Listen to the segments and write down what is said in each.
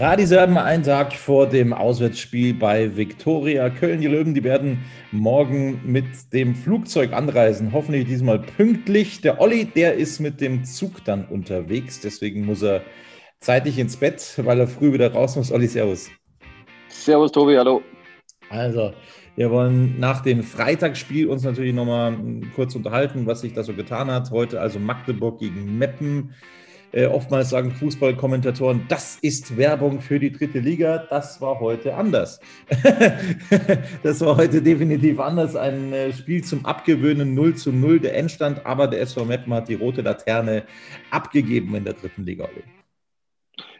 Radiserben ein Tag vor dem Auswärtsspiel bei Viktoria Köln. Die Löwen, die werden morgen mit dem Flugzeug anreisen. Hoffentlich diesmal pünktlich. Der Olli, der ist mit dem Zug dann unterwegs. Deswegen muss er zeitig ins Bett, weil er früh wieder raus muss. Olli, Servus. Servus, Tobi, hallo. Also, wir wollen nach dem Freitagsspiel uns natürlich nochmal kurz unterhalten, was sich da so getan hat. Heute also Magdeburg gegen Meppen. Äh, oftmals sagen Fußballkommentatoren, das ist Werbung für die dritte Liga. Das war heute anders. das war heute definitiv anders. Ein äh, Spiel zum Abgewöhnen 0 zu 0 der Endstand, aber der SV Meppen hat die rote Laterne abgegeben in der dritten Liga.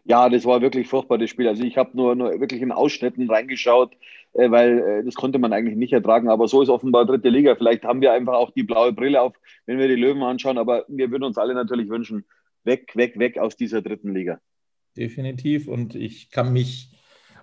Ja, das war wirklich furchtbar, das Spiel. Also ich habe nur, nur wirklich in Ausschnitten reingeschaut, äh, weil das konnte man eigentlich nicht ertragen. Aber so ist offenbar dritte Liga. Vielleicht haben wir einfach auch die blaue Brille auf, wenn wir die Löwen anschauen. Aber wir würden uns alle natürlich wünschen, weg, weg, weg aus dieser dritten Liga. Definitiv. Und ich kann mich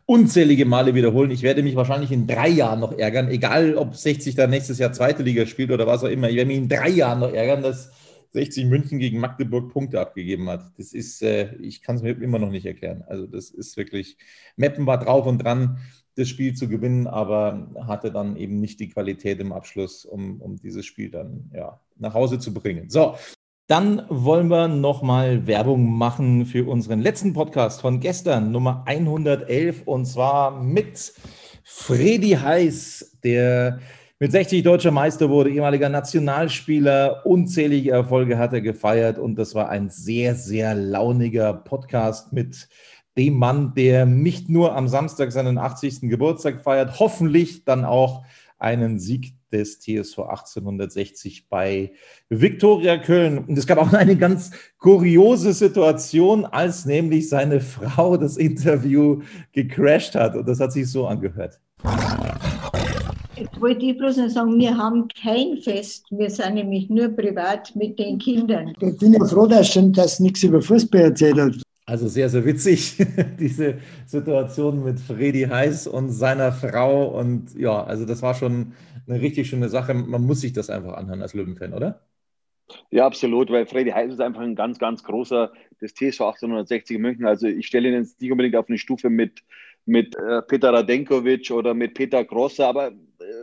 unzählige Male wiederholen. Ich werde mich wahrscheinlich in drei Jahren noch ärgern, egal ob 60 dann nächstes Jahr zweite Liga spielt oder was auch immer. Ich werde mich in drei Jahren noch ärgern, dass 60 München gegen Magdeburg Punkte abgegeben hat. Das ist, äh, ich kann es mir immer noch nicht erklären. Also das ist wirklich, Meppen war drauf und dran, das Spiel zu gewinnen, aber hatte dann eben nicht die Qualität im Abschluss, um, um dieses Spiel dann ja, nach Hause zu bringen. So, dann wollen wir nochmal Werbung machen für unseren letzten Podcast von gestern, Nummer 111, und zwar mit Freddy Heiß, der mit 60 deutscher Meister wurde, ehemaliger Nationalspieler, unzählige Erfolge hat er gefeiert und das war ein sehr, sehr launiger Podcast mit dem Mann, der nicht nur am Samstag seinen 80. Geburtstag feiert, hoffentlich dann auch einen Sieg des TSV 1860 bei Viktoria Köln. Und es gab auch eine ganz kuriose Situation, als nämlich seine Frau das Interview gecrashed hat. Und das hat sich so angehört. Jetzt wollte ich bloß noch sagen, wir haben kein Fest. Wir sind nämlich nur privat mit den Kindern. Ich bin ja froh, dass schon das nichts über Fußball erzählt hat. Also sehr, sehr witzig, diese Situation mit Freddy Heiß und seiner Frau. Und ja, also das war schon eine richtig schöne Sache. Man muss sich das einfach anhören als Löwenfan, oder? Ja, absolut, weil Freddy Heiß ist einfach ein ganz, ganz großer des TSV 1860 München. Also ich stelle ihn jetzt nicht unbedingt auf eine Stufe mit, mit äh, Peter Radenkovic oder mit Peter Grosse, aber,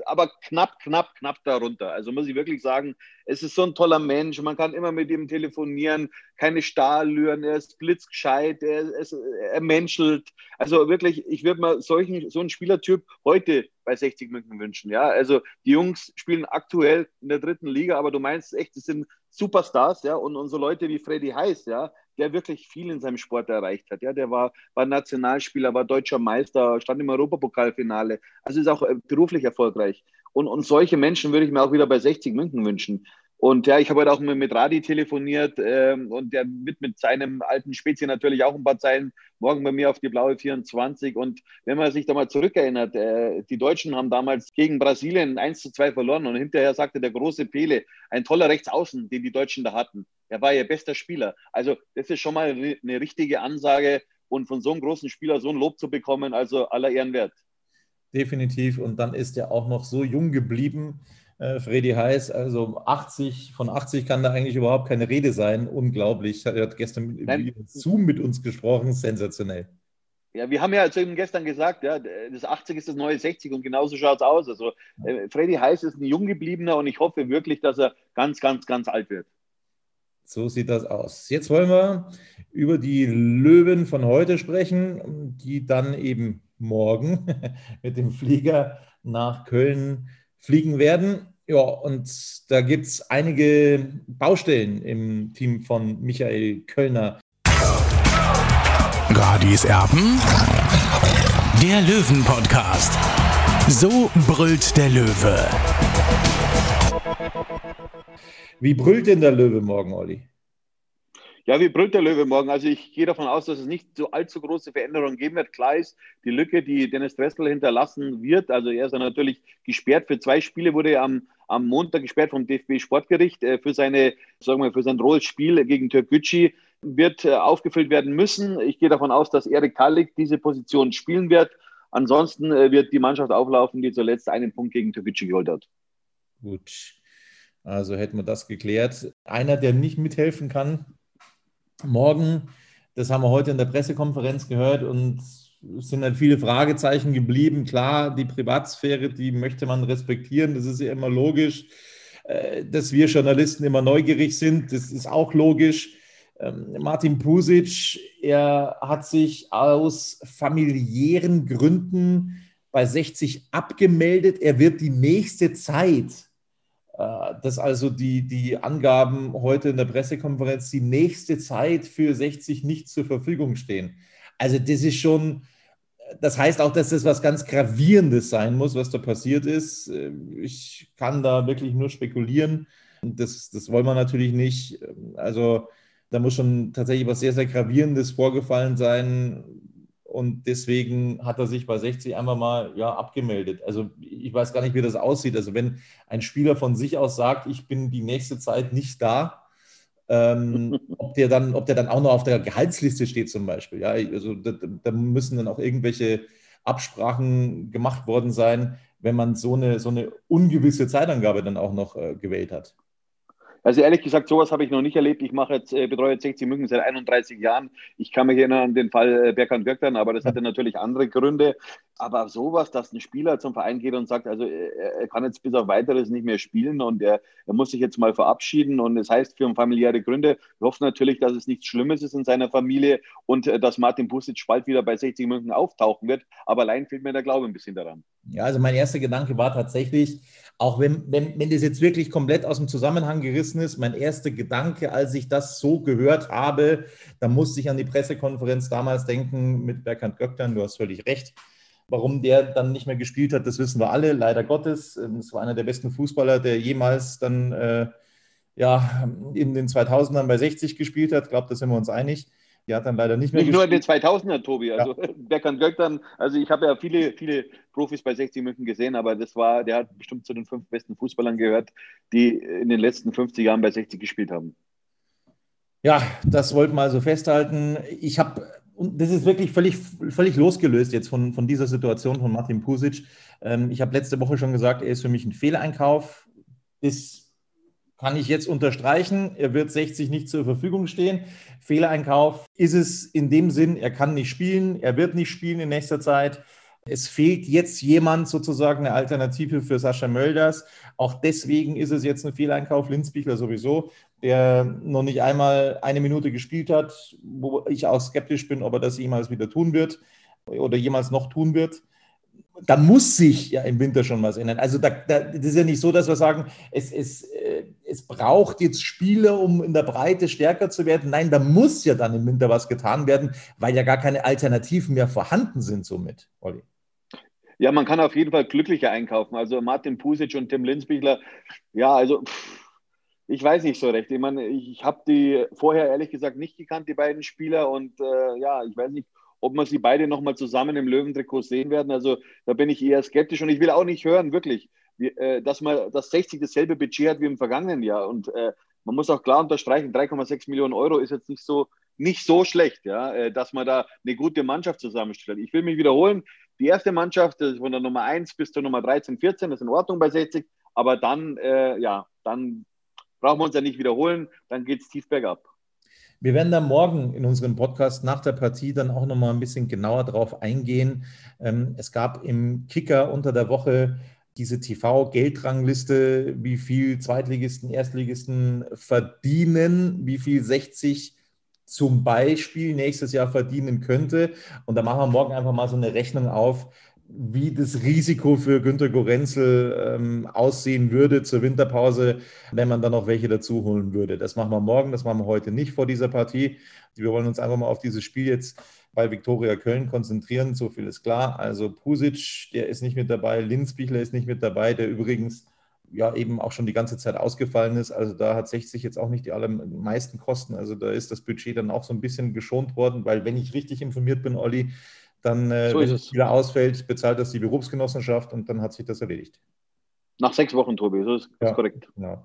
aber knapp, knapp, knapp darunter. Also muss ich wirklich sagen, es ist so ein toller Mensch, man kann immer mit ihm telefonieren, keine Stahllüren, er ist blitzgescheit, er, er, er menschelt. Also wirklich, ich würde mal solchen, so einen Spielertyp heute bei 60 München wünschen. Ja, also die Jungs spielen aktuell in der dritten Liga, aber du meinst echt, das sind Superstars, ja, und, und so Leute wie Freddy Heiß, ja, der wirklich viel in seinem Sport erreicht hat. Ja, der war, war Nationalspieler, war deutscher Meister, stand im Europapokalfinale. Also ist auch äh, beruflich erfolgreich. Und, und solche Menschen würde ich mir auch wieder bei 60 München wünschen. Und ja, ich habe heute auch mit Radi telefoniert ähm, und der wird mit seinem alten Spezi natürlich auch ein paar Zeilen morgen bei mir auf die blaue 24. Und wenn man sich da mal zurückerinnert, äh, die Deutschen haben damals gegen Brasilien 1 zu 2 verloren und hinterher sagte der große Pele, ein toller Rechtsaußen, den die Deutschen da hatten. Er war ihr bester Spieler. Also das ist schon mal eine richtige Ansage und von so einem großen Spieler so ein Lob zu bekommen, also aller Ehren wert. definitiv. Und dann ist er auch noch so jung geblieben, äh, Freddy Heiß. Also 80, von 80 kann da eigentlich überhaupt keine Rede sein. Unglaublich. Er hat gestern Nein. Zoom mit uns gesprochen. Sensationell. Ja, wir haben ja zu ihm gestern gesagt, ja, das 80 ist das neue 60 und genauso schaut es aus. Also äh, Freddy Heiß ist ein jung gebliebener und ich hoffe wirklich, dass er ganz, ganz, ganz alt wird. So sieht das aus. Jetzt wollen wir über die Löwen von heute sprechen, die dann eben morgen mit dem Flieger nach Köln fliegen werden. Ja, und da gibt es einige Baustellen im Team von Michael Kölner. Radis Erben, der Löwen-Podcast. So brüllt der Löwe. Wie brüllt denn der Löwe morgen, Olli? Ja, wie brüllt der Löwe morgen? Also ich gehe davon aus, dass es nicht so allzu große Veränderungen geben wird. Klar ist, die Lücke, die Dennis Dressel hinterlassen wird, also er ist ja natürlich gesperrt für zwei Spiele, wurde er am, am Montag gesperrt vom DFB Sportgericht äh, für seine, sagen wir, für sein rohes Spiel gegen Türkgücü wird äh, aufgefüllt werden müssen. Ich gehe davon aus, dass Erik Kallik diese Position spielen wird. Ansonsten äh, wird die Mannschaft auflaufen, die zuletzt einen Punkt gegen Türkgücü geholt hat. Gut. Also hätten wir das geklärt. Einer, der nicht mithelfen kann, morgen, das haben wir heute in der Pressekonferenz gehört und es sind halt viele Fragezeichen geblieben. Klar, die Privatsphäre, die möchte man respektieren, das ist ja immer logisch. Äh, dass wir Journalisten immer neugierig sind, das ist auch logisch. Ähm, Martin Pusic, er hat sich aus familiären Gründen bei 60 abgemeldet. Er wird die nächste Zeit dass also die, die Angaben heute in der Pressekonferenz die nächste Zeit für 60 nicht zur Verfügung stehen. Also das ist schon, das heißt auch, dass das was ganz Gravierendes sein muss, was da passiert ist. Äh, ich kann da wirklich nur spekulieren. Das, das wollen wir natürlich nicht. Also da muss schon tatsächlich was sehr, sehr Gravierendes vorgefallen sein, und deswegen hat er sich bei 60 einmal mal ja, abgemeldet. Also ich weiß gar nicht, wie das aussieht. Also wenn ein Spieler von sich aus sagt, ich bin die nächste Zeit nicht da, ähm, ob, der dann, ob der dann auch noch auf der Gehaltsliste steht zum Beispiel. Ja, also da, da, müssen dann auch irgendwelche Absprachen gemacht worden sein, wenn man so eine, so eine ungewisse Zeitangabe dann auch noch äh, gewählt hat. Also ehrlich gesagt, sowas habe ich noch nicht erlebt. Ich mache jetzt, äh, betreue jetzt 60 München seit 31 Jahren. Ich kann mich erinnern an den Fall äh, Berkan Göktan, aber das hatte natürlich andere Gründe. Aber sowas, dass ein Spieler zum Verein geht und sagt, also äh, er kann jetzt bis auf weiteres nicht mehr spielen und er, er muss sich jetzt mal verabschieden und es das heißt für familiäre Gründe. Wir hoffen natürlich, dass es nichts Schlimmes ist in seiner Familie und äh, dass Martin Pusic bald wieder bei 60 München auftauchen wird. Aber allein fehlt mir der Glaube ein bisschen daran. Ja, also mein erster Gedanke war tatsächlich, auch wenn, wenn, wenn das jetzt wirklich komplett aus dem Zusammenhang gerissen ist, mein erster Gedanke, als ich das so gehört habe, da musste ich an die Pressekonferenz damals denken mit Berkant Göktan, du hast völlig recht. Warum der dann nicht mehr gespielt hat, das wissen wir alle, leider Gottes. Ähm, es war einer der besten Fußballer, der jemals dann äh, ja, in den 2000ern bei 60 gespielt hat. Ich glaube, da sind wir uns einig. Die hat dann leider nicht mehr Nicht nur in den 2000er, Tobi. Also ja. Berkan Göktan, also ich habe ja viele, viele Profis bei 60 München gesehen, aber das war, der hat bestimmt zu den fünf besten Fußballern gehört, die in den letzten 50 Jahren bei 60 gespielt haben. Ja, das wollten wir also festhalten. Ich habe, und das ist wirklich völlig, völlig losgelöst jetzt von, von dieser Situation von Martin Pusic. Ähm, ich habe letzte Woche schon gesagt, er ist für mich ein Fehleinkauf. Das kann ich jetzt unterstreichen. Er wird 60 nicht zur Verfügung stehen. Fehlereinkauf ist es in dem Sinn, er kann nicht spielen, er wird nicht spielen in nächster Zeit. Es fehlt jetzt jemand sozusagen eine Alternative für Sascha Mölders. Auch deswegen ist es jetzt ein Fehleinkauf, Linzbichler sowieso, der noch nicht einmal eine Minute gespielt hat, wo ich auch skeptisch bin, ob er das jemals wieder tun wird oder jemals noch tun wird da muss sich ja im Winter schon was ändern. Also da, da, das ist ja nicht so, dass wir sagen, es, es, äh, es braucht jetzt Spieler, um in der Breite stärker zu werden. Nein, da muss ja dann im Winter was getan werden, weil ja gar keine Alternativen mehr vorhanden sind somit, Olli. Ja, man kann auf jeden Fall glücklicher einkaufen. Also Martin Pusic und Tim Linsbichler, ja, also ich weiß nicht so recht. Ich meine, ich habe die vorher ehrlich gesagt nicht gekannt, die beiden Spieler. Und äh, ja, ich weiß nicht, ob wir sie beide nochmal zusammen im Löwentrikot sehen werden. Also da bin ich eher skeptisch und ich will auch nicht hören, wirklich, dass man das 60 dasselbe Budget hat wie im vergangenen Jahr. Und äh, man muss auch klar unterstreichen, 3,6 Millionen Euro ist jetzt nicht so, nicht so schlecht, ja, äh, dass man da eine gute Mannschaft zusammenstellt. Ich will mich wiederholen, die erste Mannschaft, von der Nummer 1 bis zur Nummer 13, 14, das ist in Ordnung bei 60. Aber dann, äh, ja, dann brauchen wir uns ja nicht wiederholen, dann geht es tief bergab. Wir werden dann morgen in unserem Podcast nach der Partie dann auch nochmal ein bisschen genauer drauf eingehen. Ähm, es gab im Kicker unter der Woche diese TV-Geldrangliste, wie viel Zweitligisten, Erstligisten verdienen, wie viel 60 zum Beispiel nächstes Jahr verdienen könnte. Und da machen wir morgen einfach mal so eine Rechnung auf, wie das Risiko für Günter Gorenzel ähm, aussehen würde zur Winterpause, wenn man dann noch welche dazu holen würde. Das machen wir morgen, das machen wir heute nicht vor dieser Partie. Wir wollen uns einfach mal auf dieses Spiel jetzt bei Viktoria Köln konzentrieren. So viel ist klar. Also Pusic, der ist nicht mit dabei, Linzbichler ist nicht mit dabei, der übrigens ja eben auch schon die ganze Zeit ausgefallen ist. Also da hat 60 jetzt auch nicht die allermeisten Kosten. Also da ist das Budget dann auch so ein bisschen geschont worden, weil wenn ich richtig informiert bin, Olli, dann, äh, so wenn es wieder ausfällt, bezahlt das die Berufsgenossenschaft und dann hat sich das erledigt. Nach sechs Wochen, Tobi, so ist, ja, korrekt. Genau.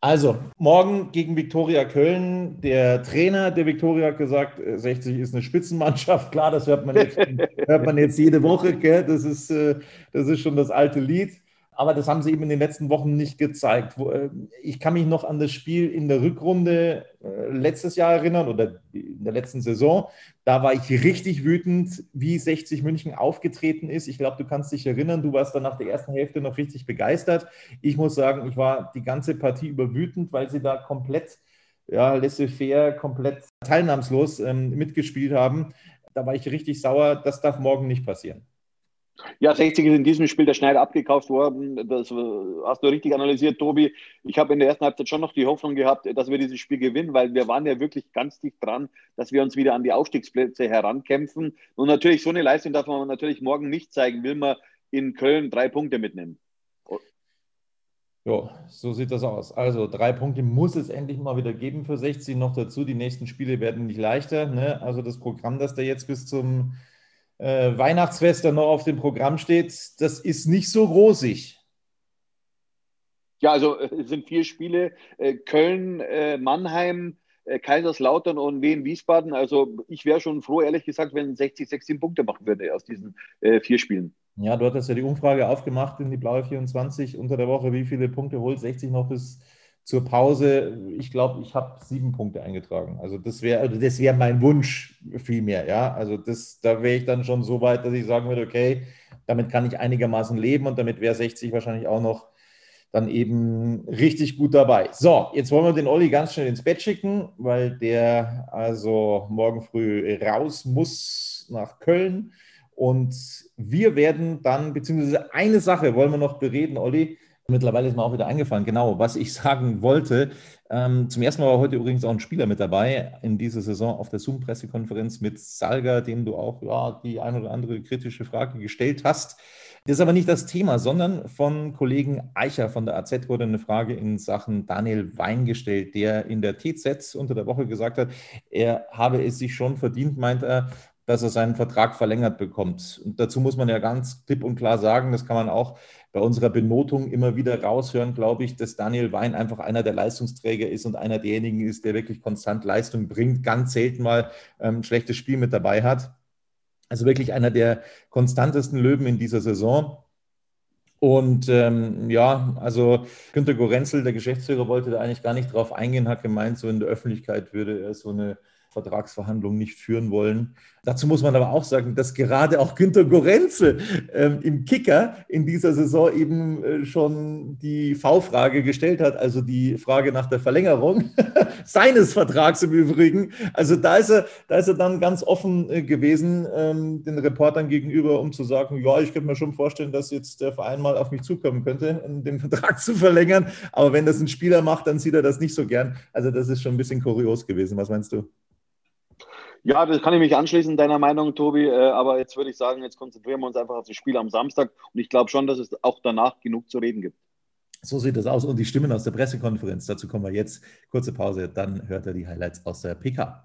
Also, morgen gegen Viktoria Köln. Der Trainer der Viktoria hat gesagt, 60 äh, ist eine Spitzenmannschaft. Klar, das hört man jetzt, hört man jetzt jede Woche. Gell? Das, ist, äh, das ist schon das alte Lied aber das haben sie eben in den letzten Wochen nicht gezeigt. Äh, ich kann mich noch an das Spiel in der Rückrunde äh, letztes Jahr erinnern oder in der letzten Saison. Da war ich richtig wütend, wie 60 München aufgetreten ist. Ich glaube, du kannst dich erinnern, du warst dann nach der ersten Hälfte noch richtig begeistert. Ich muss sagen, ich war die ganze Partie über wütend, weil sie da komplett ja, laissez-faire, komplett teilnahmslos ähm, mitgespielt haben. Da war ich richtig sauer. Das darf morgen nicht passieren. Ja, 60 ist in diesem Spiel der Schneider abgekauft worden. Das hast du richtig analysiert, Tobi. Ich habe in der ersten Halbzeit schon noch die Hoffnung gehabt, dass wir dieses Spiel gewinnen, weil wir waren ja wirklich ganz dicht dran, dass wir uns wieder an die Aufstiegsplätze herankämpfen. Und natürlich, so eine Leistung darf man natürlich morgen nicht zeigen, will man in Köln drei Punkte mitnehmen. Ja, so sieht das aus. Also drei Punkte muss es endlich mal wieder geben für 60. Noch dazu, die nächsten Spiele werden nicht leichter. Ne? Also das Programm, das da jetzt bis zum äh, Weihnachtsfest dann noch auf dem Programm steht, das ist nicht so rosig. Ja, also äh, es sind vier Spiele: äh, Köln, äh, Mannheim, Kaiserslautern und Wien Wiesbaden. Also ich wäre schon froh, ehrlich gesagt, wenn 60, 16 Punkte machen würde aus diesen vier Spielen. Ja, du hattest ja die Umfrage aufgemacht in die Blaue 24 unter der Woche. Wie viele Punkte holt 60 noch bis zur Pause, ich glaube, ich habe sieben Punkte eingetragen. Also das wäre also das wär mein Wunsch vielmehr, ja. Also das, da wäre ich dann schon so weit, dass ich sagen würde, okay, damit kann ich einigermaßen leben und damit wäre 60 wahrscheinlich auch noch dann eben richtig gut dabei. So, jetzt wollen wir den Olli ganz schnell ins Bett schicken, weil der also morgen früh raus muss nach Köln. Und wir werden dann, beziehungsweise eine Sache wollen wir noch bereden, Olli. Mittlerweile ist mir auch wieder eingefallen, genau, was ich sagen wollte. Ähm, zum ersten Mal war heute übrigens auch ein Spieler mit dabei in dieser Saison auf der Zoom-Pressekonferenz mit Salga, dem du auch ja, die ein oder andere kritische Frage gestellt hast. Das ist aber nicht das Thema, sondern von Kollegen Eicher von der AZ wurde eine Frage in Sachen Daniel Wein gestellt, der in der TZ unter der Woche gesagt hat, er habe es sich schon verdient, meint er, dass er seinen Vertrag verlängert bekommt. Und dazu muss man ja ganz klipp und klar sagen, das kann man auch bei unserer Benotung immer wieder raushören, glaube ich, dass Daniel Wein einfach einer der Leistungsträger ist und einer derjenigen ist, der wirklich konstant Leistung bringt, ganz selten mal ähm, ein schlechtes Spiel mit dabei hat. Also wirklich einer der konstantesten Löwen in dieser Saison. Und ähm, ja, also Günter Gorenzel, der Geschäftsführer, wollte da eigentlich gar nicht drauf eingehen, hat gemeint, so in der Öffentlichkeit würde er so eine Vertragsverhandlungen nicht führen wollen. Dazu muss man aber auch sagen, dass gerade auch Günter Gorenzel ähm, im Kicker in dieser Saison eben äh, schon die V-Frage gestellt hat, also die Frage nach der Verlängerung seines Vertrags im Übrigen. Also da ist er, da ist er dann ganz offen äh, gewesen, ähm, den Reportern gegenüber, um zu sagen, ja, ich könnte mir schon vorstellen, dass jetzt der Verein mal auf mich zukommen könnte, den Vertrag zu verlängern. Aber wenn das ein Spieler macht, dann sieht er das nicht so gern. Also das ist schon ein bisschen kurios gewesen. Was meinst du? Ja, das kann ich mich anschließen, deiner Meinung, Tobi. Äh, aber jetzt würde ich sagen, jetzt konzentrieren wir uns einfach auf das Spiel am Samstag. Und ich glaube schon, dass es auch danach genug zu reden gibt. So sieht das aus. Und die Stimmen aus der Pressekonferenz, dazu kommen wir jetzt. Kurze Pause, dann hört er die Highlights aus der PK.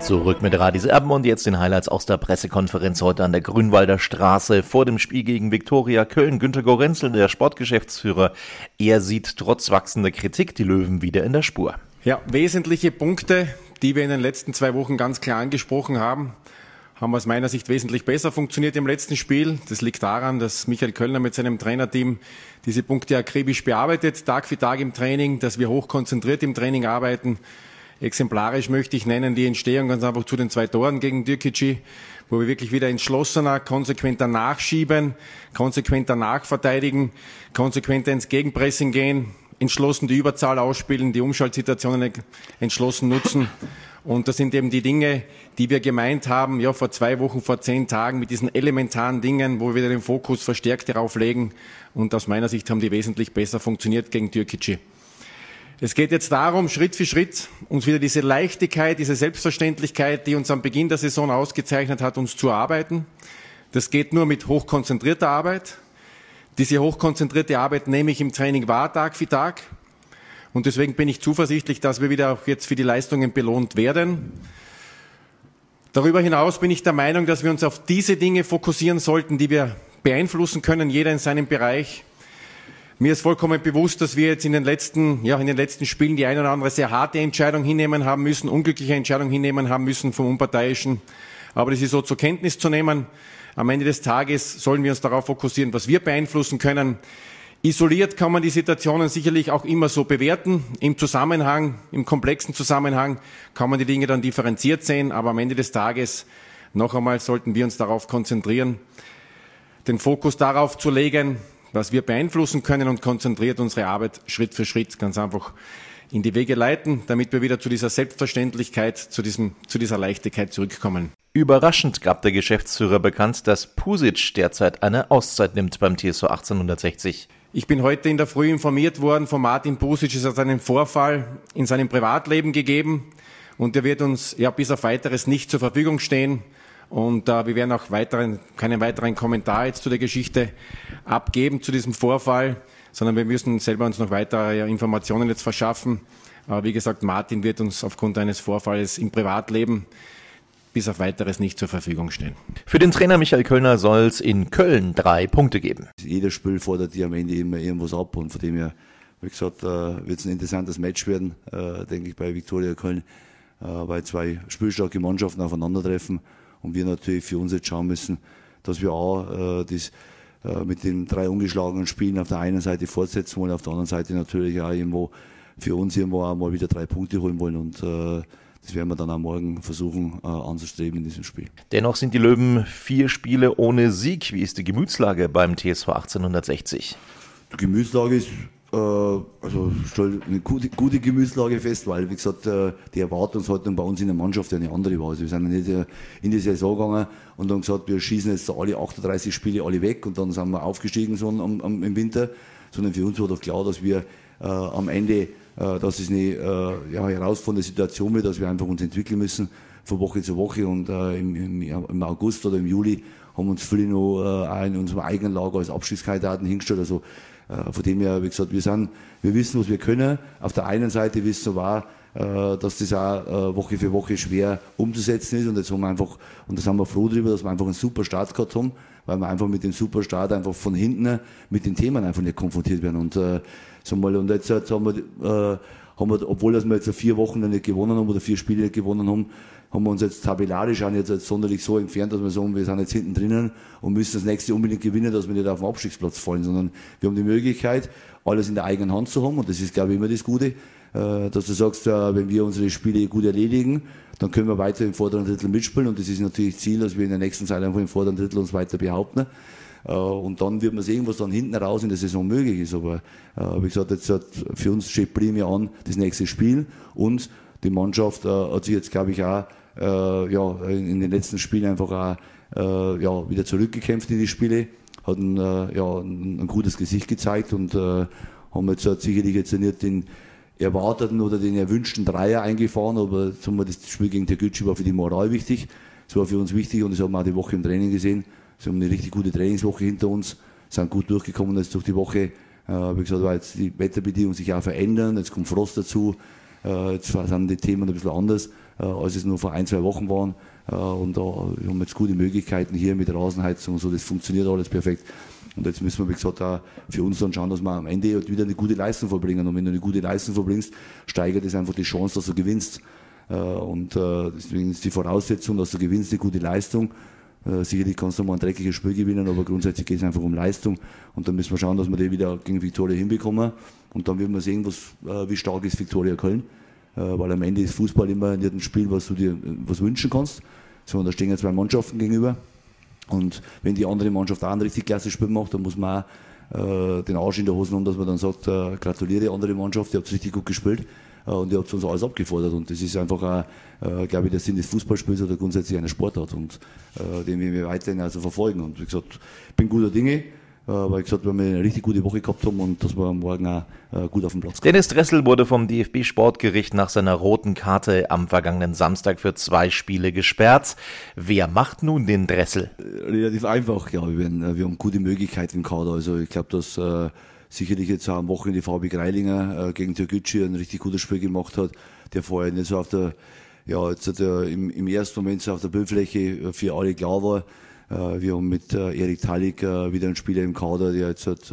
Zurück mit Radis Erben und jetzt den Highlights aus der Pressekonferenz heute an der Grünwalder Straße vor dem Spiel gegen Viktoria Köln. Günter Gorenzel, der Sportgeschäftsführer, er sieht trotz wachsender Kritik die Löwen wieder in der Spur. Ja, wesentliche Punkte, die wir in den letzten zwei Wochen ganz klar angesprochen haben, haben aus meiner Sicht wesentlich besser funktioniert im letzten Spiel. Das liegt daran, dass Michael Kölner mit seinem Trainerteam diese Punkte akribisch bearbeitet, Tag für Tag im Training, dass wir hochkonzentriert im Training arbeiten. Exemplarisch möchte ich nennen die Entstehung ganz einfach zu den zwei Toren gegen Dürkici, wo wir wirklich wieder entschlossener, konsequenter nachschieben, konsequenter nachverteidigen, konsequenter ins Gegenpressing gehen, entschlossen die Überzahl ausspielen, die Umschaltsituationen entschlossen nutzen. Und das sind eben die Dinge, die wir gemeint haben, ja, vor zwei Wochen, vor zehn Tagen mit diesen elementaren Dingen, wo wir den Fokus verstärkt darauf legen. Und aus meiner Sicht haben die wesentlich besser funktioniert gegen Türkgücü. Es geht jetzt darum, Schritt für Schritt uns wieder diese Leichtigkeit, diese Selbstverständlichkeit, die uns am Beginn der Saison ausgezeichnet hat, uns zu arbeiten. Das geht nur mit hochkonzentrierter Arbeit. Diese hochkonzentrierte Arbeit nehme ich im Training wahr, Tag für Tag. Und deswegen bin ich zuversichtlich, dass wir wieder auch jetzt für die Leistungen belohnt werden. Darüber hinaus bin ich der Meinung, dass wir uns auf diese Dinge fokussieren sollten, die wir beeinflussen können, jeder in seinem Bereich. Mir ist vollkommen bewusst, dass wir jetzt in den letzten, ja, in den letzten Spielen die eine oder andere sehr harte Entscheidung hinnehmen haben müssen, unglückliche Entscheidung hinnehmen haben müssen vom Unparteiischen. Aber das ist so zur Kenntnis zu nehmen. Am Ende des Tages sollen wir uns darauf fokussieren, was wir beeinflussen können. Isoliert kann man die Situationen sicherlich auch immer so bewerten. Im Zusammenhang, im komplexen Zusammenhang kann man die Dinge dann differenziert sehen. Aber am Ende des Tages, noch einmal, sollten wir uns darauf konzentrieren, den Fokus darauf zu legen, was wir beeinflussen können und konzentriert unsere Arbeit Schritt für Schritt ganz einfach in die Wege leiten, damit wir wieder zu dieser Selbstverständlichkeit, zu, diesem, zu dieser Leichtigkeit zurückkommen. Überraschend gab der Geschäftsführer bekannt, dass Pusic derzeit eine Auszeit nimmt beim TSV 1860. Ich bin heute in der Früh informiert worden von Martin Pusic, es hat einen Vorfall in seinem Privatleben gegeben und der wird uns ja bis auf weiteres nicht zur Verfügung stehen. Und äh, wir werden auch weiteren, keinen weiteren Kommentar jetzt zu der Geschichte abgeben, zu diesem Vorfall, sondern wir müssen selber uns noch weitere Informationen jetzt verschaffen. Aber wie gesagt, Martin wird uns aufgrund eines Vorfalls im Privatleben bis auf weiteres nicht zur Verfügung stehen. Für den Trainer Michael Kölner soll es in Köln drei Punkte geben. Jeder Spiel fordert dir am Ende immer irgendwas ab und von dem her, wie gesagt, äh, wird es ein interessantes Match werden, äh, denke ich, bei Viktoria Köln, äh, weil zwei spielstarke Mannschaften aufeinandertreffen und wir natürlich für uns jetzt schauen müssen, dass wir auch äh, das äh, mit den drei ungeschlagenen Spielen auf der einen Seite fortsetzen wollen, auf der anderen Seite natürlich auch irgendwo für uns irgendwo auch mal wieder drei Punkte holen wollen und äh, das werden wir dann am Morgen versuchen äh, anzustreben in diesem Spiel. Dennoch sind die Löwen vier Spiele ohne Sieg. Wie ist die Gemütslage beim TSV 1860? Die Gemütslage ist also stellt eine gute, gute Gemütslage fest, weil wie gesagt äh, die Erwartungshaltung bei uns in der Mannschaft eine andere war. Also wir sind nicht äh, in die Saison gegangen und haben gesagt, wir schießen jetzt alle 38 Spiele alle weg und dann sind wir aufgestiegen so am, am, im Winter, sondern für uns war doch klar, dass wir äh, am Ende, äh, dass es eine äh, ja, herausfordernde Situation wird, dass wir einfach uns entwickeln müssen von Woche zu Woche und äh, im, im, August oder im Juli haben uns viele noch äh, auch in unserem eigenen Lager als Abschiedskandidaten hingestellt. Also äh, von dem her, wie gesagt, wir sind, wir wissen, was wir können. Auf der einen Seite wissen wir auch, äh, dass das auch äh, Woche für Woche schwer umzusetzen ist. Und jetzt haben wir einfach, und da sind wir froh darüber, dass wir einfach einen super Start gehabt haben, weil wir einfach mit dem super Start einfach von hinten mit den Themen einfach nicht konfrontiert werden. Und, äh, so mal, und jetzt, jetzt haben wir, äh, haben wir, obwohl dass wir jetzt vier Wochen nicht gewonnen haben oder vier Spiele nicht gewonnen haben, haben wir uns jetzt tabellarisch auch nicht sonderlich so entfernt, dass wir sagen, wir sind jetzt hinten drinnen und müssen das nächste unbedingt gewinnen, dass wir nicht auf den Abstiegsplatz fallen, sondern wir haben die Möglichkeit, alles in der eigenen Hand zu haben und das ist, glaube ich, immer das Gute, äh, dass du sagst, äh, wenn wir unsere Spiele gut erledigen, dann können wir weiter im vorderen Drittel mitspielen und das ist natürlich Ziel, dass wir in der nächsten Zeit einfach im vorderen Drittel uns weiter behaupten. Äh, und dann wird man sehen, was dann hinten raus in der Saison möglich ist. Aber wie gesagt, jetzt hat für uns steht primär an das nächste Spiel und die Mannschaft hat sich jetzt, glaube ich, auch ja, in, den letzten Spielen einfach auch ja, wieder zurückgekämpft in die Spiele, hat ein, ja, ein, gutes Gesicht gezeigt und haben jetzt sicherlich jetzt nicht den erwarteten oder den erwünschten Dreier eingefahren, aber das Spiel gegen Tegucci war für die Moral wichtig. Es war für uns wichtig und das haben wir auch die Woche im Training gesehen. Sie haben eine richtig gute Trainingswoche hinter uns, sind gut durchgekommen jetzt durch die Woche. Äh, wie gesagt, weil jetzt die Wetterbedingungen sich auch verändern, jetzt kommt Frost dazu, äh, jetzt sind die Themen ein bisschen anders, äh, als es nur vor ein, zwei Wochen waren. Und da haben wir jetzt gute Möglichkeiten hier mit Rasenheizung und so, das funktioniert alles perfekt. Und jetzt müssen wir, wie gesagt, auch für uns dann schauen, dass wir am Ende halt wieder eine gute Leistung verbringen. Und wenn du eine gute Leistung verbringst, steigert es einfach die Chance, dass du gewinnst. Und deswegen ist die Voraussetzung, dass du gewinnst, eine gute Leistung. Äh, sicherlich kannst du mal ein dreckiges Spiel gewinnen, aber grundsätzlich geht es einfach um Leistung. Und dann müssen wir schauen, dass wir die wieder gegen Viktoria hinbekommen. Und dann werden wir sehen, was, wie stark ist Viktoria Köln. Weil am Ende ist Fußball immer nicht ein Spiel, was du dir was wünschen kannst, sondern da stehen ja zwei Mannschaften gegenüber. Und wenn die andere Mannschaft auch ein richtig klasse Spiel macht, dann muss man auch äh, den Arsch in der Hose haben, dass man dann sagt, äh, gratuliere andere Mannschaft, ihr habt richtig gut gespielt äh, und ihr habt uns alles abgefordert. Und das ist einfach auch, äh, glaube ich, der Sinn des Fußballspiels oder grundsätzlich einer Sportart und äh, den wir weiterhin also verfolgen. Und wie gesagt, ich bin guter Dinge. Äh, weil ich gesagt wir eine richtig gute Woche gehabt haben und dass wir morgen auch äh, gut auf dem Platz kommen. Dennis Dressel wurde vom DFB Sportgericht nach seiner roten Karte am vergangenen Samstag für zwei Spiele gesperrt. Wer macht nun den Dressel? Äh, relativ einfach, glaube ich. Wir haben gute Möglichkeiten im Kader. Also ich glaube, dass äh, sicherlich jetzt auch am Wochenende die VB Greilinger äh, gegen Türkgücü ein richtig gutes Spiel gemacht hat, der vorher nicht so auf der, ja, jetzt hat er im, im ersten Moment so auf der Bildfläche für alle klar war. Äh, wir haben mit äh, Erik Talik äh, wieder einen Spieler im Kader, der jetzt hat,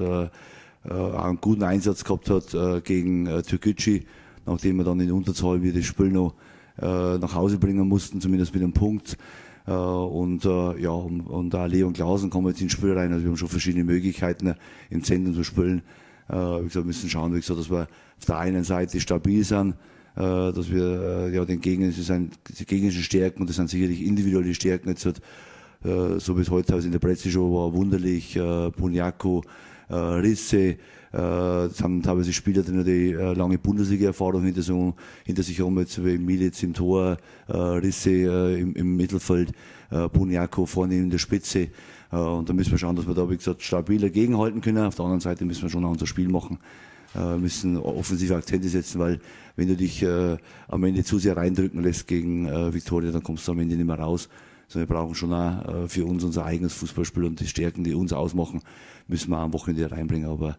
einen guten Einsatz gehabt hat gegen Türkgücü, nachdem wir dann in Unterzahl wieder das Spiel noch nach Hause bringen mussten, zumindest mit einem Punkt. Und ja, und auch Leon Klausen kommen jetzt ins Spiel rein. Also wir haben schon verschiedene Möglichkeiten im Zentrum zu spielen. wie gesagt, wir müssen schauen, wie gesagt, dass wir auf der einen Seite stabil sind, dass wir ja den Gegner, das sind die gegnerischen Stärken und das sind sicherlich individuelle Stärken. Jetzt hat äh, so wie es heute in der Presse-Show war, wunderlich, äh, äh, Risse, äh, haben teilweise Spieler drin, die äh, lange Bundesliga-Erfahrung hinter, so, hinter sich haben, jetzt wie Milic im Tor, äh, Risse äh, im, im Mittelfeld, äh, Bunyaku vorne in der Spitze. Äh, und da müssen wir schauen, dass wir da, wie gesagt, stabil dagegenhalten können. Auf der anderen Seite müssen wir schon unser Spiel machen, äh, müssen offensive Akzente setzen, weil wenn du dich äh, am Ende zu sehr reindrücken lässt gegen äh, Victoria, dann kommst du am Ende nicht mehr raus sondern wir brauchen schon auch äh, für uns unser eigenes Fußballspiel und die Stärken, die uns ausmachen, müssen wir am Wochenende reinbringen. Aber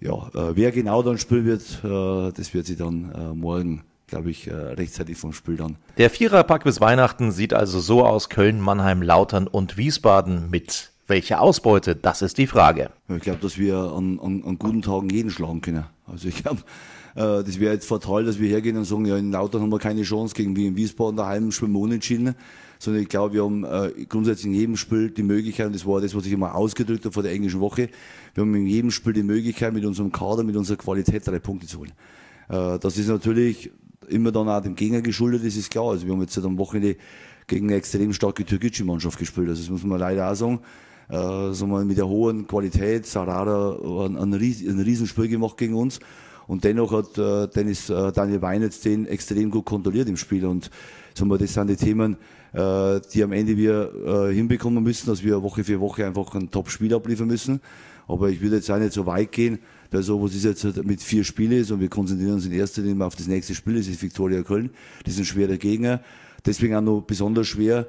ja, äh, wer genau dann spielen wird, äh, das wird sich dann morgen glaube ich, rechtzeitig vom Spiel dann. Der Viererpack bis Weihnachten sieht also so aus: Köln, Mannheim, Lautern und Wiesbaden mit welche Ausbeute? Das ist die Frage. Ich glaube, dass wir an, an, an, guten Tagen jeden schlagen können. Also ich glaube, äh, das wäre jetzt fatal, dass wir hergehen und sagen, ja, in Lautern haben wir keine Chance gegen wie in Wiesbaden daheim schwimmen wir unentschieden sondern ich glaube, wir haben äh, grundsätzlich in jedem Spiel die Möglichkeit, und das war das, was ich immer ausgedrückt habe vor der englischen Woche, wir haben in jedem Spiel die Möglichkeit, mit unserem Kader, mit unserer Qualität drei Punkte zu holen. Äh, das ist natürlich immer dann auch dem Gegner geschuldet, das ist klar. Also wir haben jetzt am Wochenende gegen eine extrem starke türkische-Mannschaft gespielt, also das muss man leider auch sagen. Äh, sagen wir, mit der hohen Qualität, Sarada hat ein, ein, ein Riesenspiel gemacht gegen uns. Und dennoch hat äh, Dennis äh, Daniel Weinitz den extrem gut kontrolliert im Spiel. Und sagen wir, das sind die Themen, äh, die am Ende wir äh, hinbekommen müssen, dass wir Woche für Woche einfach ein Top-Spiel abliefern müssen. Aber ich würde jetzt auch nicht so weit gehen, weil sowas ist jetzt mit vier Spielen und wir konzentrieren uns in erster Linie auf das nächste Spiel, das ist Viktoria Köln. Das ist ein schwerer Gegner. Deswegen auch noch besonders schwer,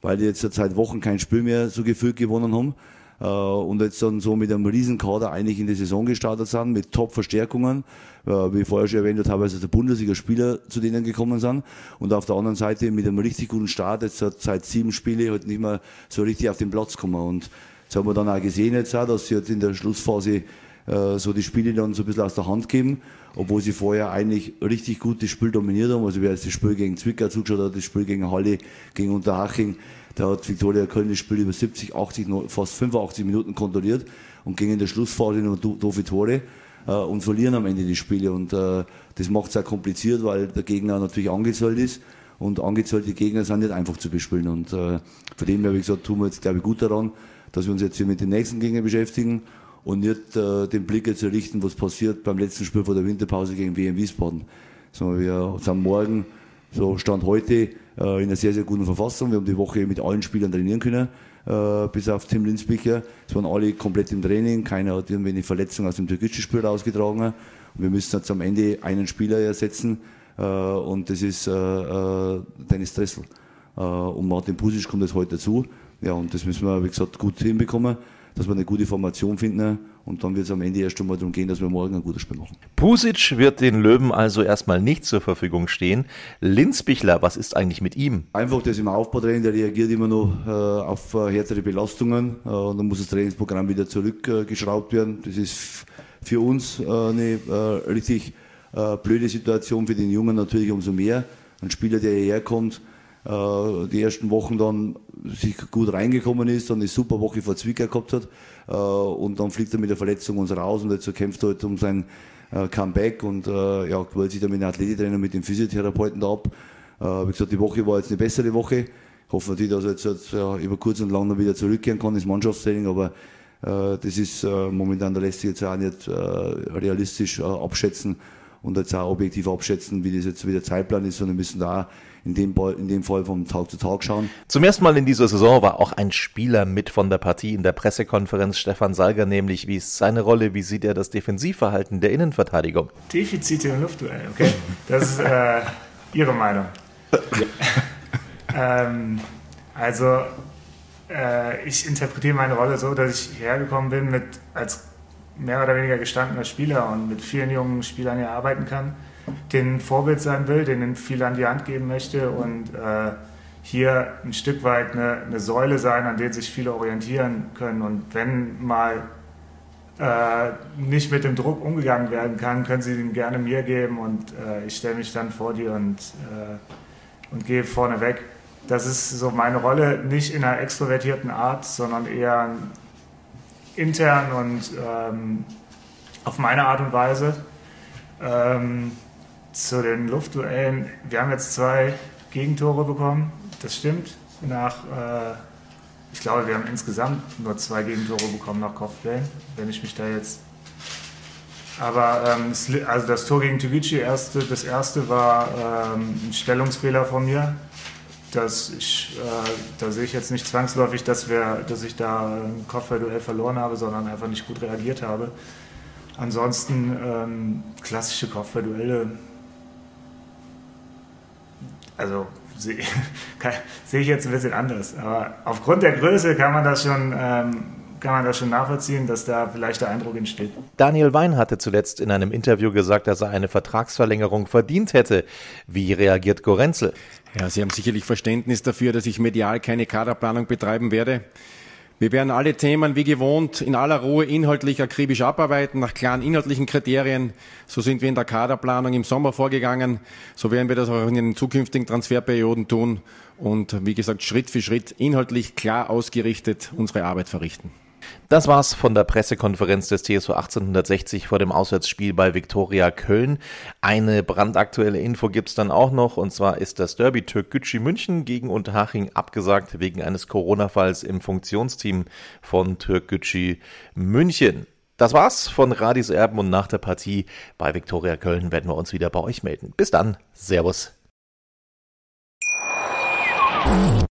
weil die jetzt seit Wochen kein Spiel mehr so gefühlt gewonnen haben. Äh, und jetzt dann so mit einem riesen Kader eigentlich in die Saison gestartet sind, mit Top-Verstärkungen, äh, wie vorher schon erwähnt, teilweise der Bundesliga-Spieler zu denen gekommen sind und auf der anderen Seite mit einem richtig guten Start, jetzt seit sieben Spiele halt nicht mehr so richtig auf den Platz kommen und das haben wir dann auch gesehen jetzt auch, dass sie halt in der Schlussphase äh, so die Spiele dann so ein bisschen aus der Hand geben, obwohl sie vorher eigentlich richtig gut das Spiel dominiert haben. Also wer jetzt das Spiel gegen Zwickau zugeschaut hat, das Spiel gegen Halle, gegen Unterhaching, da hat Viktoria Köln das Spiel über 70, 80, fast 85 Minuten kontrolliert und gingen in der Schlussphase nur doofe Tore äh, und verlieren am Ende die Spiele. Und äh, das macht es auch kompliziert, weil der Gegner natürlich angezählt ist. Und angezählte Gegner sind nicht einfach zu bespielen. Und äh, von dem her, wie gesagt, tun wir jetzt, glaube ich, gut daran, dass wir uns jetzt hier mit den nächsten Gegnern beschäftigen und nicht äh, den Blick jetzt richten, was passiert beim letzten Spiel vor der Winterpause gegen WM Wiesbaden. So, wir sind morgen, so Stand heute, äh, in einer sehr, sehr guten Verfassung. Wir haben die Woche mit allen Spielern trainieren können, äh, bis auf Tim Linsbicher. Es waren alle komplett im Training, keiner hat irgendwie eine Verletzung aus dem Türkischen-Spiel rausgetragen. Und wir müssen jetzt am Ende einen Spieler ersetzen, äh, und das ist äh, äh, Dennis Dressel. und Martin Pusic kommt jetzt heute dazu. Ja, und das müssen wir, wie gesagt, gut hinbekommen, dass wir eine gute Formation finden. Und dann wird es am Ende erst einmal darum gehen, dass wir morgen ein gutes Spiel machen. Pusic wird den Löwen also erstmal nicht zur Verfügung stehen. Linzbichler, was ist eigentlich mit ihm? Einfach das im Aufbautraining, der reagiert immer noch äh, auf äh, härtere Belastungen. Äh, und dann muss das Trainingsprogramm wieder zurückgeschraubt werden. Das ist für uns eine richtig äh, blöde Situation für den Jungen natürlich umso mehr. Ein Spieler, der hierher kommt, äh, die ersten Wochen dann sich gut reingekommen ist, dann eine super Woche vor Zwickau gehabt hat äh, und dann fliegt er mit der Verletzung uns raus und jetzt kämpft er halt um sein äh, Comeback und äh, ja, quält sich dann mit dem Athletiktrainer, mit dem Physiotherapeuten da ab. Äh, wie gesagt, die Woche war jetzt eine bessere Woche. Ich hoffe natürlich, dass er jetzt, ja, über kurz und lang noch wieder zurückkehren kann ins Mannschaftstraining, aber äh, das ist äh, momentan, da lässt sich jetzt auch nicht äh, realistisch äh, abschätzen und jetzt auch objektiv abschätzen, wie das jetzt wieder Zeitplan ist, sondern müssen da in dem, in dem Fall vom Tag zu Tag schauen. Zum ersten Mal in dieser Saison war auch ein Spieler mit von der Partie in der Pressekonferenz, Stefan Salger, nämlich wie ist seine Rolle, wie sieht er das Defensivverhalten der Innenverteidigung? Defizite im Luftduell, okay. Das ist äh, Ihre Meinung. ähm, also äh, ich interpretiere meine Rolle so, dass ich hergekommen bin mit als mehr oder weniger gestandener Spieler und mit vielen jungen Spielern hier arbeiten kann, denen Vorbild sein will, denen viel an die Hand geben möchte und äh, hier ein Stück weit eine, eine, Säule sein, an der sich viele orientieren können. Und wenn mal äh, nicht mit dem Druck umgegangen werden kann, können sie ihn gerne mir geben und äh, ich stelle mich dann vor dir und, äh, und gehe vorne weg. Das ist so meine Rolle, nicht in einer extrovertierten Art, sondern eher intern und ähm, auf meine Art und Weise. Ähm, zu den Luftduellen, wir haben jetzt zwei Gegentore bekommen, das stimmt. Nach, äh, ich glaube, wir haben insgesamt nur zwei Gegentore bekommen nach Kopfbällen, wenn ich mich da jetzt. Aber ähm, also das Tor gegen Toguchi, erste, das erste war ähm, ein Stellungsfehler von mir, dass ich, äh, da sehe ich jetzt nicht zwangsläufig, dass, wir, dass ich da ein Kopfballduell verloren habe, sondern einfach nicht gut reagiert habe. Ansonsten ähm, klassische Kopfballduelle, also sehe seh ich jetzt ein bisschen anders. Aber aufgrund der Größe kann man das schon ähm, kann man das schon nachvollziehen, dass da vielleicht der Eindruck entsteht. Daniel Wein hatte zuletzt in einem Interview gesagt, dass er eine Vertragsverlängerung verdient hätte. Wie reagiert Gorenzel? Ja, Sie haben sicherlich Verständnis dafür, dass ich medial keine Kaderplanung betreiben werde. Wir werden alle Themen wie gewohnt in aller Ruhe inhaltlich akribisch abarbeiten, nach klaren inhaltlichen Kriterien. So sind wir in der Kaderplanung im Sommer vorgegangen. So werden wir das auch in den zukünftigen Transferperioden tun und wie gesagt Schritt für Schritt inhaltlich klar ausgerichtet unsere Arbeit verrichten. Das war's von der Pressekonferenz des TSV 1860 vor dem Auswärtsspiel bei Viktoria Köln. Eine brandaktuelle Info gibt's dann auch noch, und zwar ist das Derby Türkgücü München gegen Unterhaching abgesagt wegen eines Corona-Falls im Funktionsteam von Türkgücü München. Das war's von Radis Erben und nach der Partie bei Viktoria Köln werden wir uns wieder bei euch melden. Bis dann. Servus.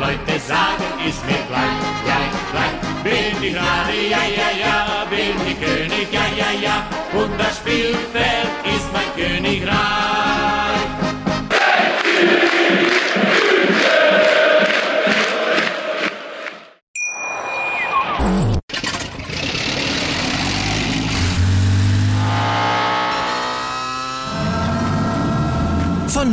Leute sagen, ist mir gleich, gleich, gleich. Bin ich Radi, ja, ja, ja, bin ich König, ja, ja, ja, und das Spielfeld ist mein Königreich.